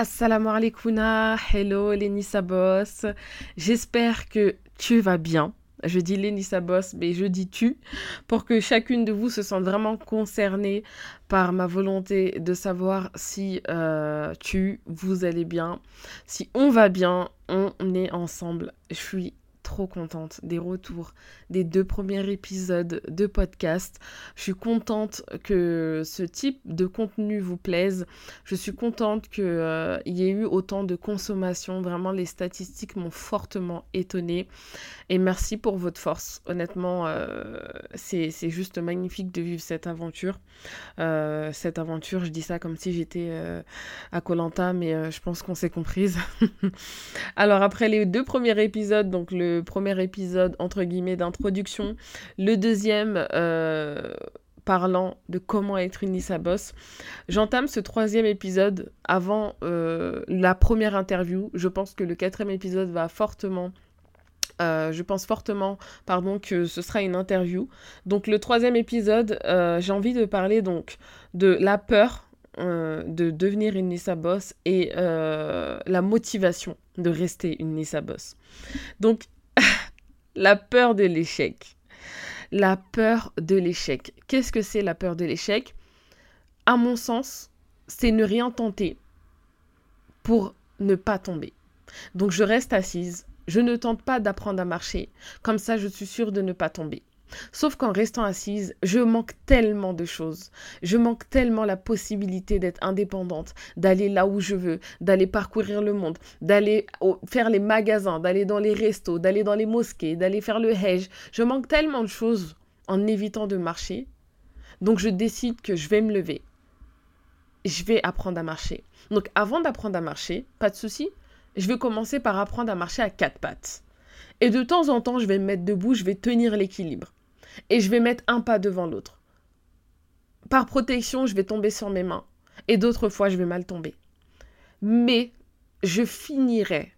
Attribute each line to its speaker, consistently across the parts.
Speaker 1: Assalamu alaikum, hello Lenissa Boss. J'espère que tu vas bien. Je dis Lenissa Boss, mais je dis tu, pour que chacune de vous se sente vraiment concernée par ma volonté de savoir si euh, tu, vous allez bien, si on va bien, on est ensemble. Je suis trop contente des retours des deux premiers épisodes de podcast. Je suis contente que ce type de contenu vous plaise. Je suis contente qu'il euh, y ait eu autant de consommation. Vraiment, les statistiques m'ont fortement étonnée. Et merci pour votre force. Honnêtement, euh, c'est juste magnifique de vivre cette aventure. Euh, cette aventure, je dis ça comme si j'étais à Colanta, mais je pense qu'on s'est comprise. Alors, après les deux premiers épisodes, donc le premier épisode, entre guillemets, d'introduction. Le deuxième, euh, parlant de comment être une Issa Boss. J'entame ce troisième épisode avant euh, la première interview. Je pense que le quatrième épisode va fortement... Euh, je pense fortement, pardon, que ce sera une interview. Donc le troisième épisode, j'ai envie de parler donc de la peur de devenir une Nissa Boss et la motivation de rester une Nissa Boss. Donc la peur de l'échec. La peur de l'échec. Qu'est-ce que c'est la peur de l'échec? À mon sens, c'est ne rien tenter pour ne pas tomber. Donc je reste assise, je ne tente pas d'apprendre à marcher, comme ça je suis sûre de ne pas tomber. Sauf qu'en restant assise, je manque tellement de choses. Je manque tellement la possibilité d'être indépendante, d'aller là où je veux, d'aller parcourir le monde, d'aller faire les magasins, d'aller dans les restos, d'aller dans les mosquées, d'aller faire le hajj. Je manque tellement de choses en évitant de marcher. Donc je décide que je vais me lever. Je vais apprendre à marcher. Donc avant d'apprendre à marcher, pas de souci, je vais commencer par apprendre à marcher à quatre pattes. Et de temps en temps, je vais me mettre debout, je vais tenir l'équilibre et je vais mettre un pas devant l'autre. Par protection, je vais tomber sur mes mains et d'autres fois, je vais mal tomber. Mais je finirai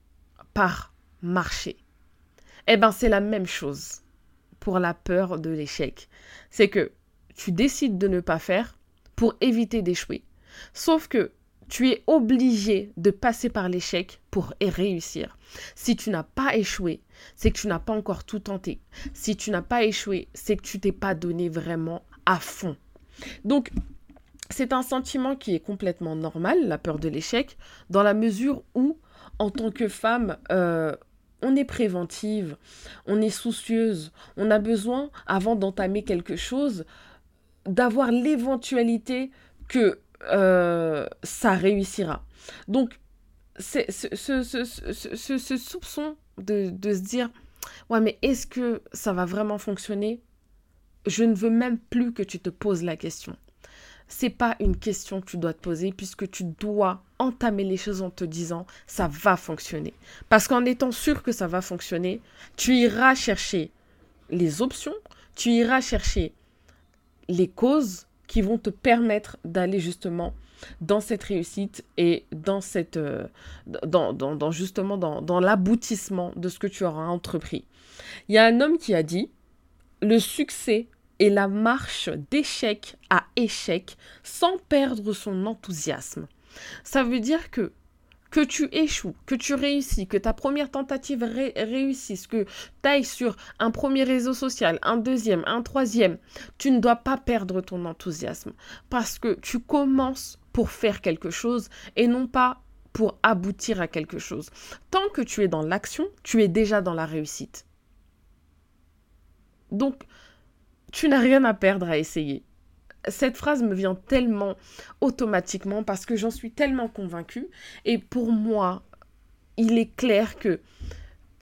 Speaker 1: par marcher. Eh bien, c'est la même chose pour la peur de l'échec. C'est que tu décides de ne pas faire pour éviter d'échouer. Sauf que tu es obligé de passer par l'échec pour réussir. Si tu n'as pas échoué, c'est que tu n'as pas encore tout tenté. Si tu n'as pas échoué, c'est que tu t'es pas donné vraiment à fond. Donc, c'est un sentiment qui est complètement normal, la peur de l'échec, dans la mesure où, en tant que femme, euh, on est préventive, on est soucieuse, on a besoin, avant d'entamer quelque chose, d'avoir l'éventualité que euh, ça réussira. Donc, ce, ce, soupçon de, de, se dire, ouais, mais est-ce que ça va vraiment fonctionner? Je ne veux même plus que tu te poses la question. C'est pas une question que tu dois te poser puisque tu dois entamer les choses en te disant ça va fonctionner. Parce qu'en étant sûr que ça va fonctionner, tu iras chercher les options, tu iras chercher les causes qui vont te permettre d'aller justement dans cette réussite et dans cette euh, dans, dans, justement dans, dans l'aboutissement de ce que tu auras entrepris. Il y a un homme qui a dit le succès est la marche d'échec à échec sans perdre son enthousiasme. Ça veut dire que que tu échoues, que tu réussis, que ta première tentative réussisse, que tu ailles sur un premier réseau social, un deuxième, un troisième, tu ne dois pas perdre ton enthousiasme parce que tu commences pour faire quelque chose et non pas pour aboutir à quelque chose. Tant que tu es dans l'action, tu es déjà dans la réussite. Donc, tu n'as rien à perdre à essayer cette phrase me vient tellement automatiquement parce que j'en suis tellement convaincue. Et pour moi, il est clair que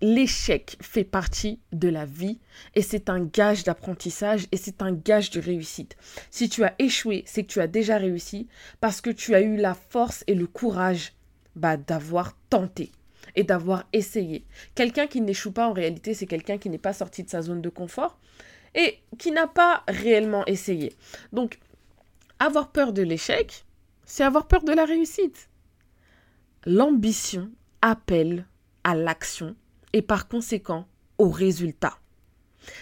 Speaker 1: l'échec fait partie de la vie et c'est un gage d'apprentissage et c'est un gage de réussite. Si tu as échoué, c'est que tu as déjà réussi parce que tu as eu la force et le courage bah, d'avoir tenté et d'avoir essayé. Quelqu'un qui n'échoue pas en réalité, c'est quelqu'un qui n'est pas sorti de sa zone de confort et qui n'a pas réellement essayé. Donc, avoir peur de l'échec, c'est avoir peur de la réussite. L'ambition appelle à l'action et par conséquent au résultat.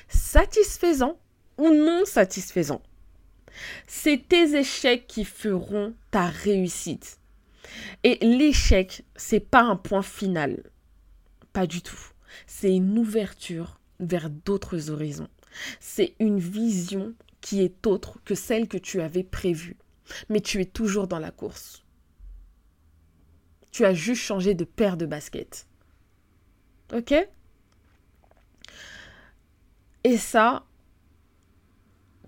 Speaker 1: Satisfaisant ou non satisfaisant. C'est tes échecs qui feront ta réussite. Et l'échec, c'est pas un point final. Pas du tout. C'est une ouverture vers d'autres horizons. C'est une vision qui est autre que celle que tu avais prévue. Mais tu es toujours dans la course. Tu as juste changé de paire de baskets. Ok? Et ça,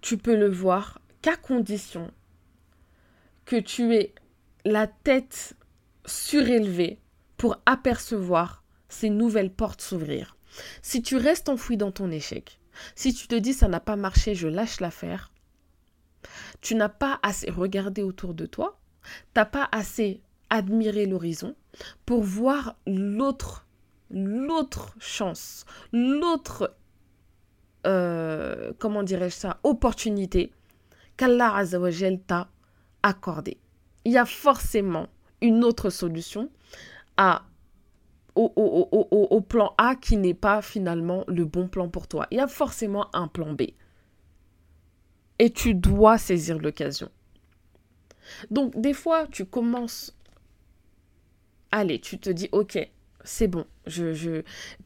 Speaker 1: tu peux le voir qu'à condition que tu aies la tête surélevée pour apercevoir ces nouvelles portes s'ouvrir. Si tu restes enfoui dans ton échec, si tu te dis ça n'a pas marché, je lâche l'affaire, tu n'as pas assez regardé autour de toi, t'as pas assez admiré l'horizon pour voir l'autre, l'autre chance, l'autre, euh, comment dirais-je ça, opportunité qu'Allah Azzawajal t'a accordé. Il y a forcément une autre solution à au, plan A qui n'est pas finalement le bon plan pour toi. Il y a forcément un plan B. Et tu dois saisir l'occasion. Donc des fois, tu commences... Allez, tu te dis, ok, c'est bon.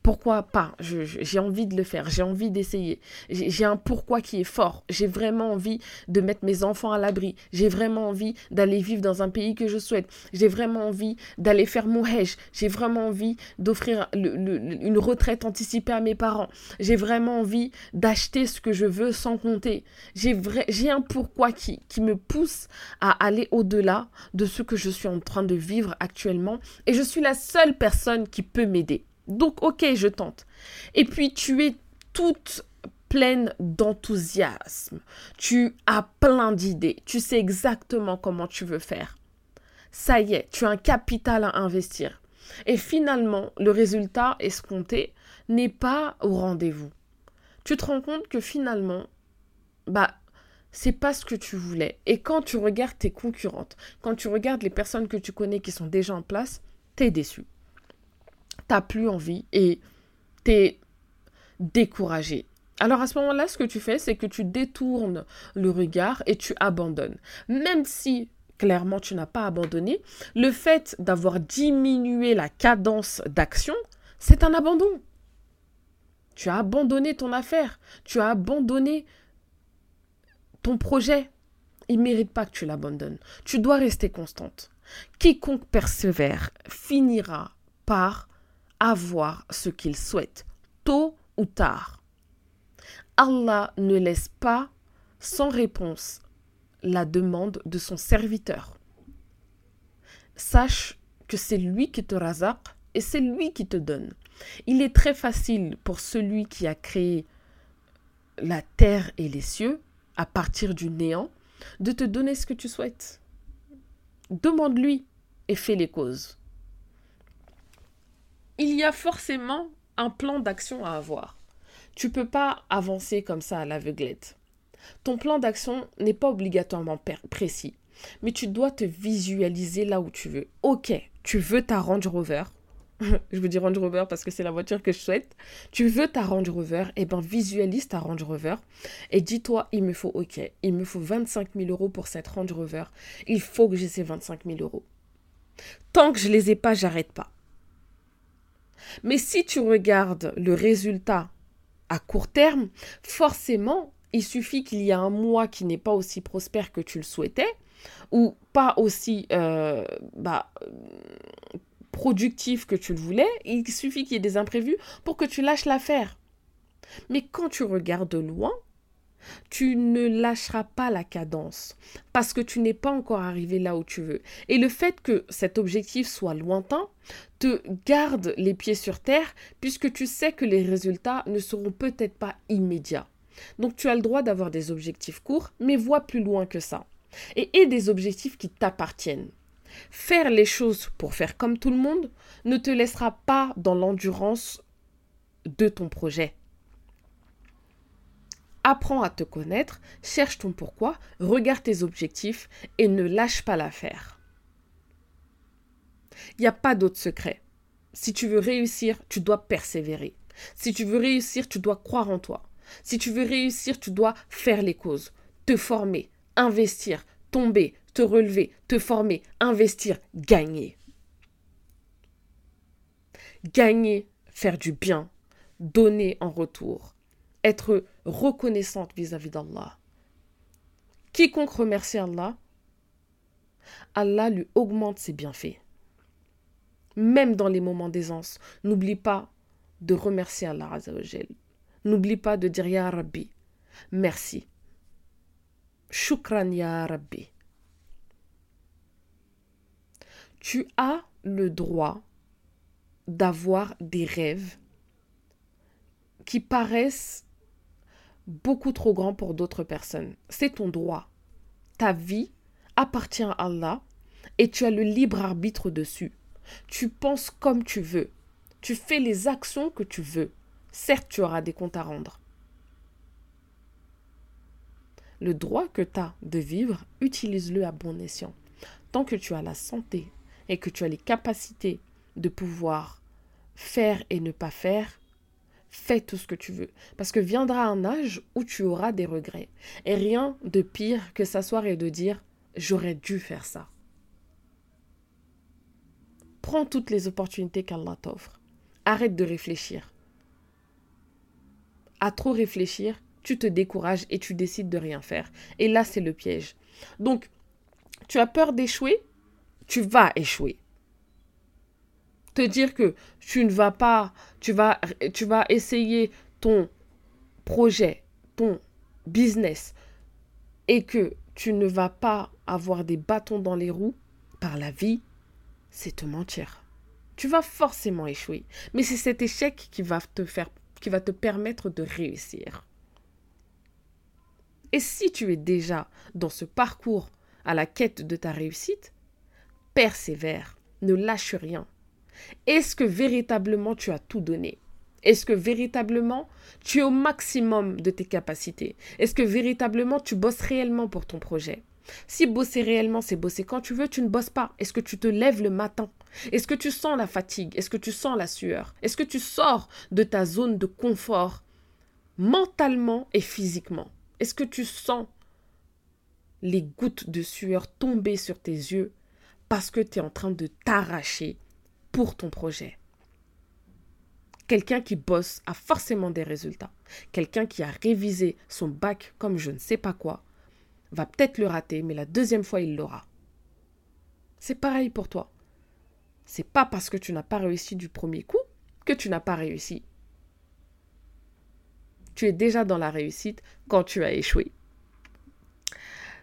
Speaker 1: Pourquoi pas J'ai envie de le faire, j'ai envie d'essayer. J'ai un pourquoi qui est fort. J'ai vraiment envie de mettre mes enfants à l'abri. J'ai vraiment envie d'aller vivre dans un pays que je souhaite. J'ai vraiment envie d'aller faire mon hajj. J'ai vraiment envie d'offrir une retraite anticipée à mes parents. J'ai vraiment envie d'acheter ce que je veux sans compter. J'ai un pourquoi qui me pousse à aller au-delà de ce que je suis en train de vivre actuellement. Et je suis la seule personne qui peut m'aider. Donc, ok, je tente. Et puis, tu es toute pleine d'enthousiasme. Tu as plein d'idées. Tu sais exactement comment tu veux faire. Ça y est, tu as un capital à investir. Et finalement, le résultat escompté n'est pas au rendez-vous. Tu te rends compte que finalement, bah, c'est pas ce que tu voulais. Et quand tu regardes tes concurrentes, quand tu regardes les personnes que tu connais qui sont déjà en place, t'es déçu t'as plus envie et t'es découragé. Alors à ce moment-là, ce que tu fais, c'est que tu détournes le regard et tu abandonnes. Même si clairement tu n'as pas abandonné, le fait d'avoir diminué la cadence d'action, c'est un abandon. Tu as abandonné ton affaire, tu as abandonné ton projet. Il ne mérite pas que tu l'abandonnes. Tu dois rester constante. Quiconque persévère finira par avoir ce qu'il souhaite, tôt ou tard. Allah ne laisse pas sans réponse la demande de son serviteur. Sache que c'est lui qui te razaq et c'est lui qui te donne. Il est très facile pour celui qui a créé la terre et les cieux à partir du néant de te donner ce que tu souhaites. Demande-lui et fais les causes il y a forcément un plan d'action à avoir. Tu peux pas avancer comme ça à l'aveuglette. Ton plan d'action n'est pas obligatoirement précis, mais tu dois te visualiser là où tu veux. Ok, tu veux ta Range Rover. je veux dire Range Rover parce que c'est la voiture que je souhaite. Tu veux ta Range Rover, et eh ben visualise ta Range Rover et dis-toi, il me faut, ok, il me faut 25 000 euros pour cette Range Rover. Il faut que j'ai ces 25 000 euros. Tant que je les ai pas, j'arrête pas. Mais si tu regardes le résultat à court terme, forcément, il suffit qu'il y ait un mois qui n'est pas aussi prospère que tu le souhaitais, ou pas aussi euh, bah, productif que tu le voulais, il suffit qu'il y ait des imprévus pour que tu lâches l'affaire. Mais quand tu regardes loin, tu ne lâcheras pas la cadence parce que tu n'es pas encore arrivé là où tu veux. Et le fait que cet objectif soit lointain te garde les pieds sur terre puisque tu sais que les résultats ne seront peut-être pas immédiats. Donc tu as le droit d'avoir des objectifs courts, mais vois plus loin que ça. Et aie des objectifs qui t'appartiennent. Faire les choses pour faire comme tout le monde ne te laissera pas dans l'endurance de ton projet. Apprends à te connaître, cherche ton pourquoi, regarde tes objectifs et ne lâche pas l'affaire. Il n'y a pas d'autre secret. Si tu veux réussir, tu dois persévérer. Si tu veux réussir, tu dois croire en toi. Si tu veux réussir, tu dois faire les causes, te former, investir, tomber, te relever, te former, investir, gagner. Gagner, faire du bien, donner en retour, être reconnaissante vis-à-vis d'Allah. Quiconque remercie Allah, Allah lui augmente ses bienfaits. Même dans les moments d'aisance, n'oublie pas de remercier Allah Azzawajal. N'oublie pas de dire Ya Rabbi, merci. Shukran Ya Rabbi. Tu as le droit d'avoir des rêves qui paraissent beaucoup trop grands pour d'autres personnes. C'est ton droit. Ta vie appartient à Allah et tu as le libre arbitre dessus. Tu penses comme tu veux. Tu fais les actions que tu veux. Certes, tu auras des comptes à rendre. Le droit que tu as de vivre, utilise-le à bon escient. Tant que tu as la santé et que tu as les capacités de pouvoir faire et ne pas faire, fais tout ce que tu veux. Parce que viendra un âge où tu auras des regrets. Et rien de pire que s'asseoir et de dire j'aurais dû faire ça. Prends toutes les opportunités qu'Allah t'offre. Arrête de réfléchir. À trop réfléchir, tu te décourages et tu décides de rien faire. Et là, c'est le piège. Donc, tu as peur d'échouer, tu vas échouer te dire que tu ne vas pas, tu vas, tu vas essayer ton projet, ton business, et que tu ne vas pas avoir des bâtons dans les roues par la vie, c'est te mentir. Tu vas forcément échouer. Mais c'est cet échec qui va te faire, qui va te permettre de réussir. Et si tu es déjà dans ce parcours à la quête de ta réussite, persévère, ne lâche rien. Est-ce que véritablement tu as tout donné? Est-ce que véritablement tu es au maximum de tes capacités? Est-ce que véritablement tu bosses réellement pour ton projet? Si bosser réellement, c'est bosser quand tu veux, tu ne bosses pas. Est-ce que tu te lèves le matin? Est-ce que tu sens la fatigue? Est-ce que tu sens la sueur? Est-ce que tu sors de ta zone de confort mentalement et physiquement? Est-ce que tu sens les gouttes de sueur tomber sur tes yeux parce que tu es en train de t'arracher pour ton projet. Quelqu'un qui bosse a forcément des résultats. Quelqu'un qui a révisé son bac comme je ne sais pas quoi va peut-être le rater, mais la deuxième fois, il l'aura. C'est pareil pour toi. C'est pas parce que tu n'as pas réussi du premier coup que tu n'as pas réussi. Tu es déjà dans la réussite quand tu as échoué.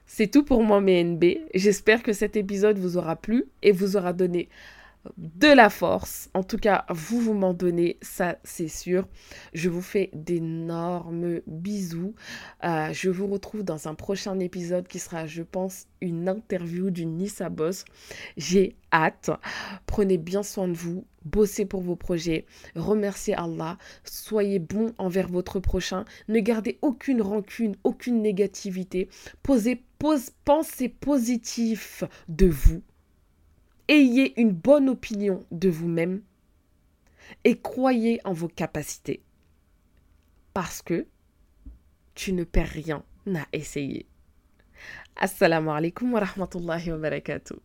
Speaker 1: C'est tout pour moi, mes NB. J'espère que cet épisode vous aura plu et vous aura donné de la force. En tout cas, vous, vous m'en donnez, ça c'est sûr. Je vous fais d'énormes bisous. Euh, je vous retrouve dans un prochain épisode qui sera, je pense, une interview du Nissa Boss. J'ai hâte. Prenez bien soin de vous. Bossez pour vos projets. Remerciez Allah. Soyez bon envers votre prochain. Ne gardez aucune rancune, aucune négativité. Posez, pose, pensez positif de vous Ayez une bonne opinion de vous-même et croyez en vos capacités. Parce que tu ne perds rien à essayer. Assalamu alaikum wa rahmatullahi wa barakatuh.